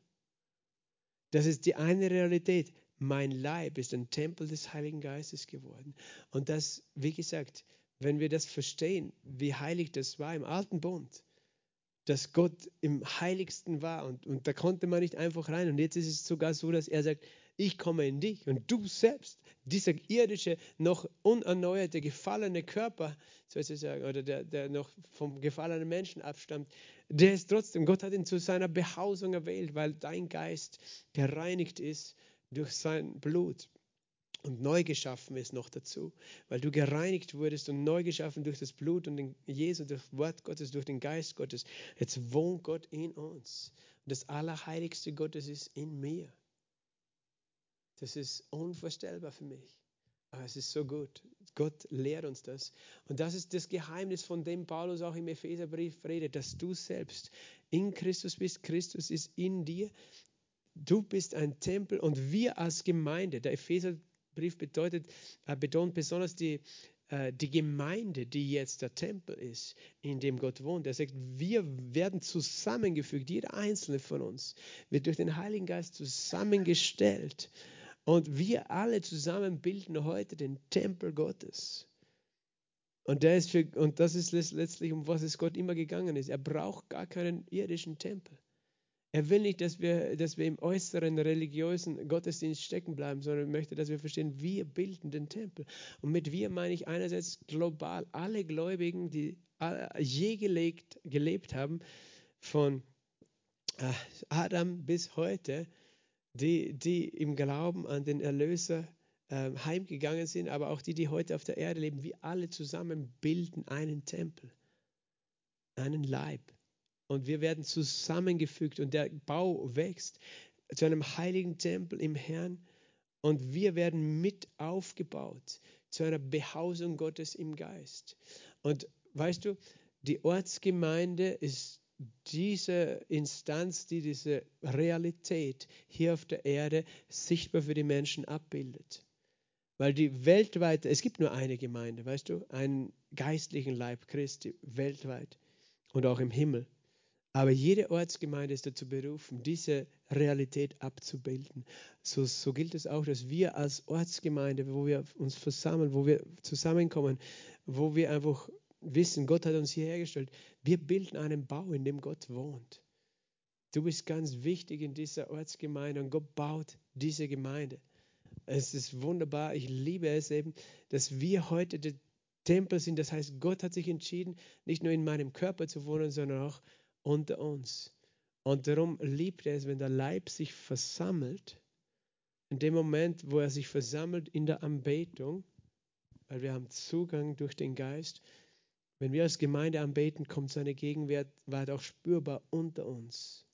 Das ist die eine Realität. Mein Leib ist ein Tempel des Heiligen Geistes geworden. Und das, wie gesagt, wenn wir das verstehen, wie heilig das war im alten Bund, dass Gott im Heiligsten war und, und da konnte man nicht einfach rein. Und jetzt ist es sogar so, dass er sagt, ich komme in dich und du selbst, dieser irdische, noch unerneuerte, gefallene Körper, sozusagen, oder der, der noch vom gefallenen Menschen abstammt, der ist trotzdem, Gott hat ihn zu seiner Behausung erwählt, weil dein Geist gereinigt ist durch sein Blut und neu geschaffen ist noch dazu, weil du gereinigt wurdest und neu geschaffen durch das Blut und den Jesus, durch das Wort Gottes, durch den Geist Gottes. Jetzt wohnt Gott in uns. Das Allerheiligste Gottes ist in mir. Das ist unvorstellbar für mich. Aber es ist so gut. Gott lehrt uns das. Und das ist das Geheimnis, von dem Paulus auch im Epheserbrief redet, dass du selbst in Christus bist. Christus ist in dir. Du bist ein Tempel und wir als Gemeinde, der Epheserbrief bedeutet, äh, betont besonders die, äh, die Gemeinde, die jetzt der Tempel ist, in dem Gott wohnt. Er sagt, wir werden zusammengefügt, jeder einzelne von uns wird durch den Heiligen Geist zusammengestellt und wir alle zusammen bilden heute den Tempel Gottes. Und, der ist für, und das ist letztlich, um was es Gott immer gegangen ist. Er braucht gar keinen irdischen Tempel. Er will nicht, dass wir, dass wir im äußeren religiösen Gottesdienst stecken bleiben, sondern möchte, dass wir verstehen, wir bilden den Tempel. Und mit wir meine ich einerseits global alle Gläubigen, die je gelegt, gelebt haben, von äh, Adam bis heute, die, die im Glauben an den Erlöser äh, heimgegangen sind, aber auch die, die heute auf der Erde leben, wir alle zusammen bilden einen Tempel, einen Leib. Und wir werden zusammengefügt und der Bau wächst zu einem heiligen Tempel im Herrn und wir werden mit aufgebaut zu einer Behausung Gottes im Geist. Und weißt du, die Ortsgemeinde ist diese Instanz, die diese Realität hier auf der Erde sichtbar für die Menschen abbildet. Weil die weltweit, es gibt nur eine Gemeinde, weißt du, einen geistlichen Leib Christi weltweit und auch im Himmel. Aber jede Ortsgemeinde ist dazu berufen, diese Realität abzubilden. So, so, gilt es auch, dass wir als Ortsgemeinde, wo wir uns versammeln, wo wir zusammenkommen, wo wir einfach wissen, Gott hat uns hier hergestellt, wir bilden einen Bau, in dem Gott wohnt. Du bist ganz wichtig in dieser Ortsgemeinde und Gott baut diese Gemeinde. Es ist wunderbar, ich liebe es eben, dass wir heute der Tempel sind. Das heißt, Gott hat sich entschieden, nicht nur in meinem Körper zu wohnen, sondern auch unter uns. Und darum liebt er es, wenn der Leib sich versammelt, in dem Moment, wo er sich versammelt in der Anbetung, weil wir haben Zugang durch den Geist. Wenn wir als Gemeinde anbeten, kommt seine Gegenwart auch spürbar unter uns.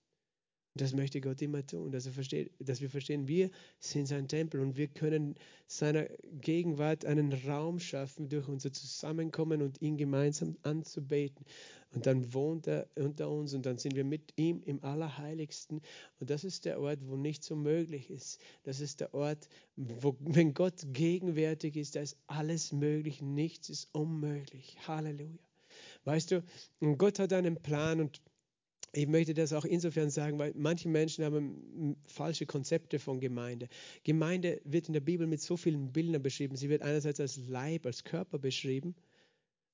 Das möchte Gott immer tun, dass, er versteht, dass wir verstehen, wir sind sein Tempel und wir können seiner Gegenwart einen Raum schaffen durch unser Zusammenkommen und ihn gemeinsam anzubeten. Und dann wohnt er unter uns und dann sind wir mit ihm im Allerheiligsten. Und das ist der Ort, wo nichts unmöglich ist. Das ist der Ort, wo, wenn Gott gegenwärtig ist, da ist alles möglich, nichts ist unmöglich. Halleluja. Weißt du, Gott hat einen Plan und ich möchte das auch insofern sagen, weil manche Menschen haben falsche Konzepte von Gemeinde. Gemeinde wird in der Bibel mit so vielen Bildern beschrieben. Sie wird einerseits als Leib, als Körper beschrieben.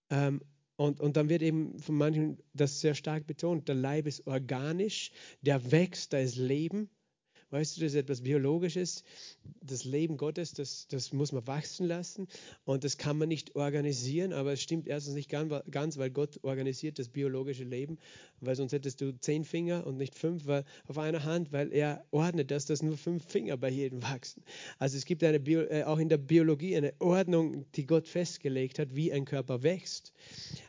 Ähm, und, und dann wird eben von manchen das sehr stark betont. Der Leib ist organisch, der wächst, da ist Leben. Weißt du, das ist etwas Biologisches. Das Leben Gottes, das, das muss man wachsen lassen und das kann man nicht organisieren, aber es stimmt erstens nicht ganz, weil Gott organisiert das biologische Leben, weil sonst hättest du zehn Finger und nicht fünf weil, auf einer Hand, weil er ordnet das, dass nur fünf Finger bei jedem wachsen. Also es gibt eine Bio, äh, auch in der Biologie eine Ordnung, die Gott festgelegt hat, wie ein Körper wächst.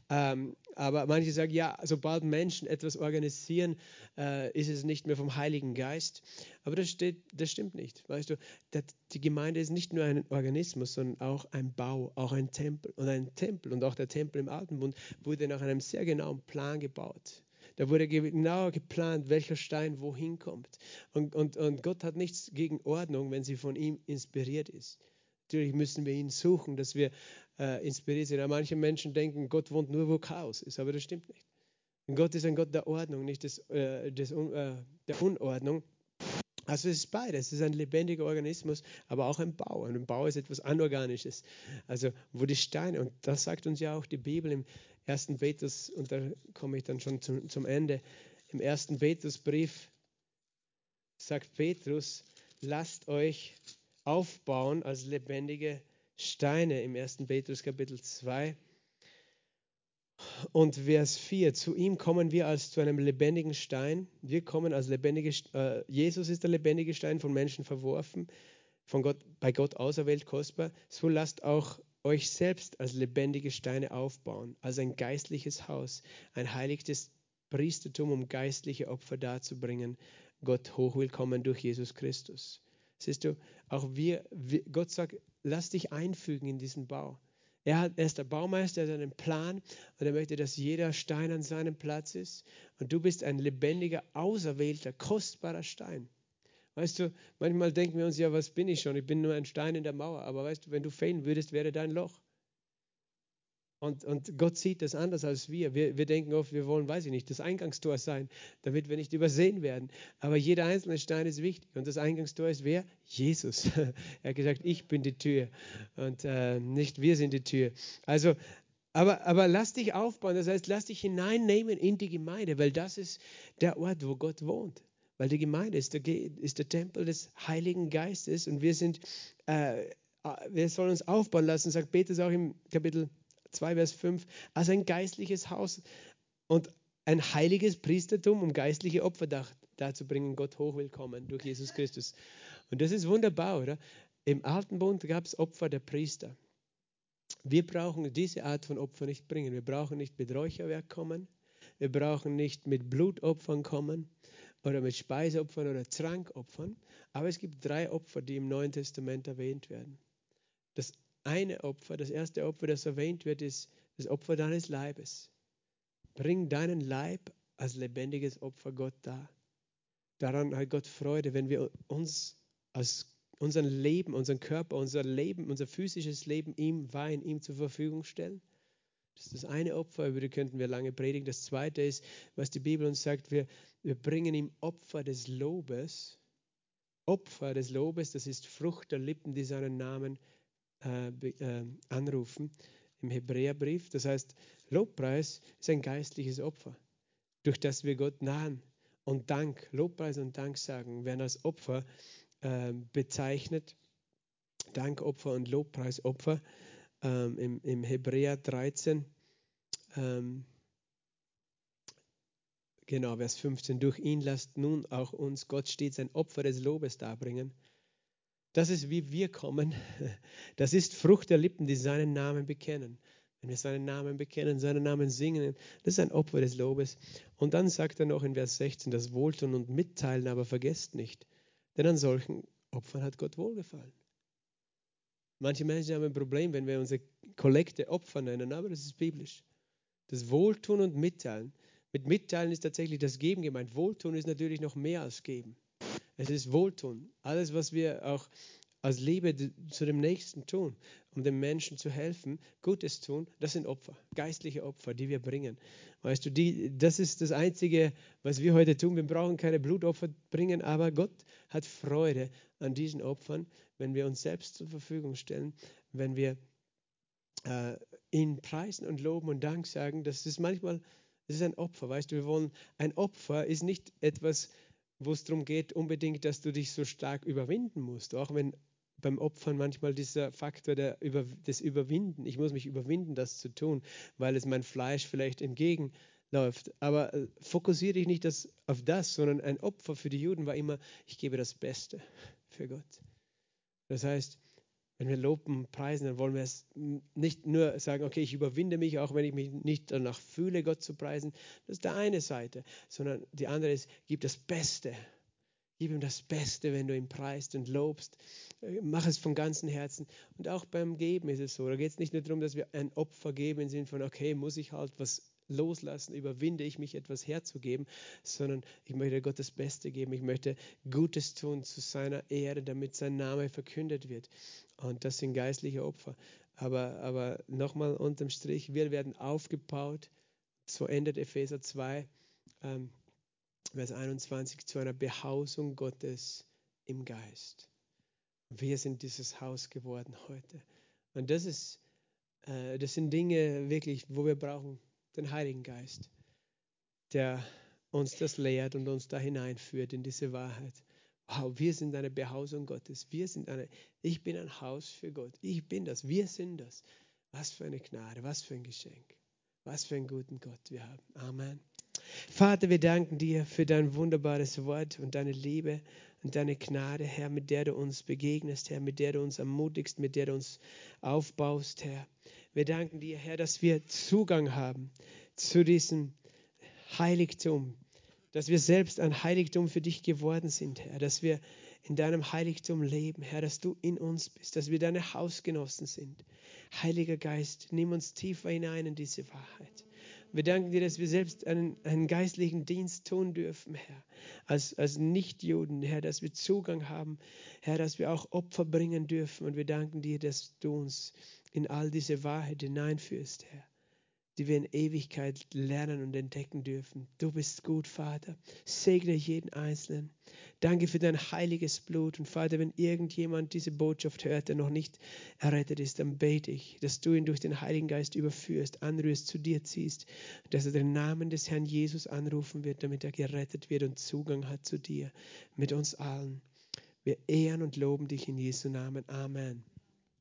Ähm, aber manche sagen, ja, sobald Menschen etwas organisieren, äh, ist es nicht mehr vom Heiligen Geist. Aber das, steht, das stimmt nicht. Weißt du, die Gemeinde ist nicht nur ein Organismus, sondern auch ein Bau, auch ein Tempel. Und ein Tempel und auch der Tempel im Alten Bund wurde nach einem sehr genauen Plan gebaut. Da wurde genau geplant, welcher Stein wohin kommt. Und, und, und Gott hat nichts gegen Ordnung, wenn sie von ihm inspiriert ist. Natürlich müssen wir ihn suchen, dass wir äh, inspiriert sind. Aber manche Menschen denken, Gott wohnt nur, wo Chaos ist, aber das stimmt nicht. Gott ist ein Gott der Ordnung, nicht des, äh, des, äh, der Unordnung. Also es ist beides. Es ist ein lebendiger Organismus, aber auch ein Bau. Und ein Bau ist etwas Anorganisches. Also wo die Steine, und das sagt uns ja auch die Bibel im ersten Petrus, und da komme ich dann schon zum, zum Ende, im ersten Petrusbrief sagt Petrus, lasst euch aufbauen als lebendige Steine im 1. Petrus Kapitel 2. Und Vers 4, zu ihm kommen wir als zu einem lebendigen Stein. Wir kommen als lebendige, äh, Jesus ist der lebendige Stein, von Menschen verworfen, von Gott, bei Gott auserwählt, kostbar. So lasst auch euch selbst als lebendige Steine aufbauen, als ein geistliches Haus, ein heiliges Priestertum, um geistliche Opfer darzubringen. Gott hochwillkommen durch Jesus Christus. Siehst du, auch wir, Gott sagt, lass dich einfügen in diesen Bau. Er, hat, er ist der Baumeister, er hat einen Plan und er möchte, dass jeder Stein an seinem Platz ist. Und du bist ein lebendiger, auserwählter, kostbarer Stein. Weißt du, manchmal denken wir uns, ja, was bin ich schon? Ich bin nur ein Stein in der Mauer. Aber weißt du, wenn du fehlen würdest, wäre dein Loch. Und, und Gott sieht das anders als wir. wir. Wir denken oft, wir wollen, weiß ich nicht, das Eingangstor sein, damit wir nicht übersehen werden. Aber jeder einzelne Stein ist wichtig. Und das Eingangstor ist wer? Jesus. er hat gesagt, ich bin die Tür und äh, nicht wir sind die Tür. Also, aber, aber lass dich aufbauen. Das heißt, lass dich hineinnehmen in die Gemeinde, weil das ist der Ort, wo Gott wohnt. Weil die Gemeinde ist der, ist der Tempel des Heiligen Geistes und wir sind, äh, wir sollen uns aufbauen lassen, sagt Petrus auch im Kapitel 2, Vers 5, als ein geistliches Haus und ein heiliges Priestertum, um geistliche Opfer darzubringen, Gott hochwillkommen durch Jesus Christus. Und das ist wunderbar, oder? Im Alten Bund gab es Opfer der Priester. Wir brauchen diese Art von Opfer nicht bringen. Wir brauchen nicht mit Räucherwerk kommen. Wir brauchen nicht mit Blutopfern kommen oder mit Speiseopfern oder Trankopfern. Aber es gibt drei Opfer, die im Neuen Testament erwähnt werden. Das eine Opfer, das erste Opfer, das erwähnt wird, ist das Opfer deines Leibes. Bring deinen Leib als lebendiges Opfer Gott dar. Daran hat Gott Freude, wenn wir uns als unser Leben, unseren Körper, unser Leben, unser physisches Leben ihm weihen, ihm zur Verfügung stellen. Das ist das eine Opfer, über das könnten wir lange predigen. Das zweite ist, was die Bibel uns sagt, wir, wir bringen ihm Opfer des Lobes. Opfer des Lobes, das ist Frucht der Lippen, die seinen Namen äh, äh, anrufen im Hebräerbrief. Das heißt, Lobpreis ist ein geistliches Opfer, durch das wir Gott nahen. Und Dank, Lobpreis und Dank sagen, werden als Opfer äh, bezeichnet. Dankopfer und Lobpreisopfer ähm, im, im Hebräer 13. Ähm, genau, Vers 15. Durch ihn lasst nun auch uns Gott stets ein Opfer des Lobes darbringen. Das ist, wie wir kommen. Das ist Frucht der Lippen, die seinen Namen bekennen. Wenn wir seinen Namen bekennen, seinen Namen singen, das ist ein Opfer des Lobes. Und dann sagt er noch in Vers 16, das Wohltun und Mitteilen aber vergesst nicht, denn an solchen Opfern hat Gott wohlgefallen. Manche Menschen haben ein Problem, wenn wir unsere Kollekte Opfer nennen, aber das ist biblisch. Das Wohltun und Mitteilen. Mit Mitteilen ist tatsächlich das Geben gemeint. Wohltun ist natürlich noch mehr als Geben. Es ist Wohltun. Alles, was wir auch als Liebe zu dem Nächsten tun, um dem Menschen zu helfen, Gutes tun, das sind Opfer, geistliche Opfer, die wir bringen. Weißt du, die, das ist das Einzige, was wir heute tun. Wir brauchen keine Blutopfer bringen, aber Gott hat Freude an diesen Opfern, wenn wir uns selbst zur Verfügung stellen, wenn wir äh, ihn preisen und loben und Dank sagen. Das ist manchmal, das ist ein Opfer, weißt du, wir wollen, ein Opfer ist nicht etwas, wo es darum geht, unbedingt, dass du dich so stark überwinden musst. Auch wenn beim Opfern manchmal dieser Faktor der Über, des Überwinden, ich muss mich überwinden, das zu tun, weil es mein Fleisch vielleicht entgegenläuft. Aber äh, fokussiere dich nicht das, auf das, sondern ein Opfer für die Juden war immer, ich gebe das Beste für Gott. Das heißt, wenn wir loben, preisen, dann wollen wir es nicht nur sagen, okay, ich überwinde mich, auch wenn ich mich nicht danach fühle, Gott zu preisen. Das ist die eine Seite, sondern die andere ist, gib das Beste. Gib ihm das Beste, wenn du ihn preist und lobst. Mach es von ganzem Herzen. Und auch beim Geben ist es so. Da geht es nicht nur darum, dass wir ein Opfer geben im Sinne von, okay, muss ich halt was loslassen, überwinde ich mich, etwas herzugeben, sondern ich möchte Gott das Beste geben. Ich möchte Gutes tun zu seiner Ehre, damit sein Name verkündet wird. Und das sind geistliche Opfer. Aber, aber nochmal unterm Strich, wir werden aufgebaut. So endet Epheser 2, ähm, Vers 21, zu einer Behausung Gottes im Geist. Wir sind dieses Haus geworden heute. Und das ist, äh, das sind Dinge wirklich, wo wir brauchen den Heiligen Geist, der uns das lehrt und uns da hineinführt in diese Wahrheit. Wow, wir sind eine Behausung Gottes. Wir sind eine, ich bin ein Haus für Gott. Ich bin das. Wir sind das. Was für eine Gnade, was für ein Geschenk. Was für einen guten Gott wir haben. Amen. Vater, wir danken dir für dein wunderbares Wort und deine Liebe und deine Gnade, Herr, mit der du uns begegnest, Herr, mit der du uns ermutigst, mit der du uns aufbaust, Herr. Wir danken dir, Herr, dass wir Zugang haben zu diesem Heiligtum, dass wir selbst ein Heiligtum für dich geworden sind, Herr, dass wir in deinem Heiligtum leben, Herr, dass du in uns bist, dass wir deine Hausgenossen sind. Heiliger Geist, nimm uns tiefer hinein in diese Wahrheit. Wir danken dir, dass wir selbst einen, einen geistlichen Dienst tun dürfen, Herr, als, als Nichtjuden, Herr, dass wir Zugang haben, Herr, dass wir auch Opfer bringen dürfen. Und wir danken dir, dass du uns in all diese Wahrheit hineinführst, Herr, die wir in Ewigkeit lernen und entdecken dürfen. Du bist gut, Vater. Segne jeden Einzelnen. Danke für dein heiliges Blut. Und Vater, wenn irgendjemand diese Botschaft hört, der noch nicht errettet ist, dann bete ich, dass du ihn durch den Heiligen Geist überführst, anrührst, zu dir ziehst, dass er den Namen des Herrn Jesus anrufen wird, damit er gerettet wird und Zugang hat zu dir, mit uns allen. Wir ehren und loben dich in Jesu Namen. Amen.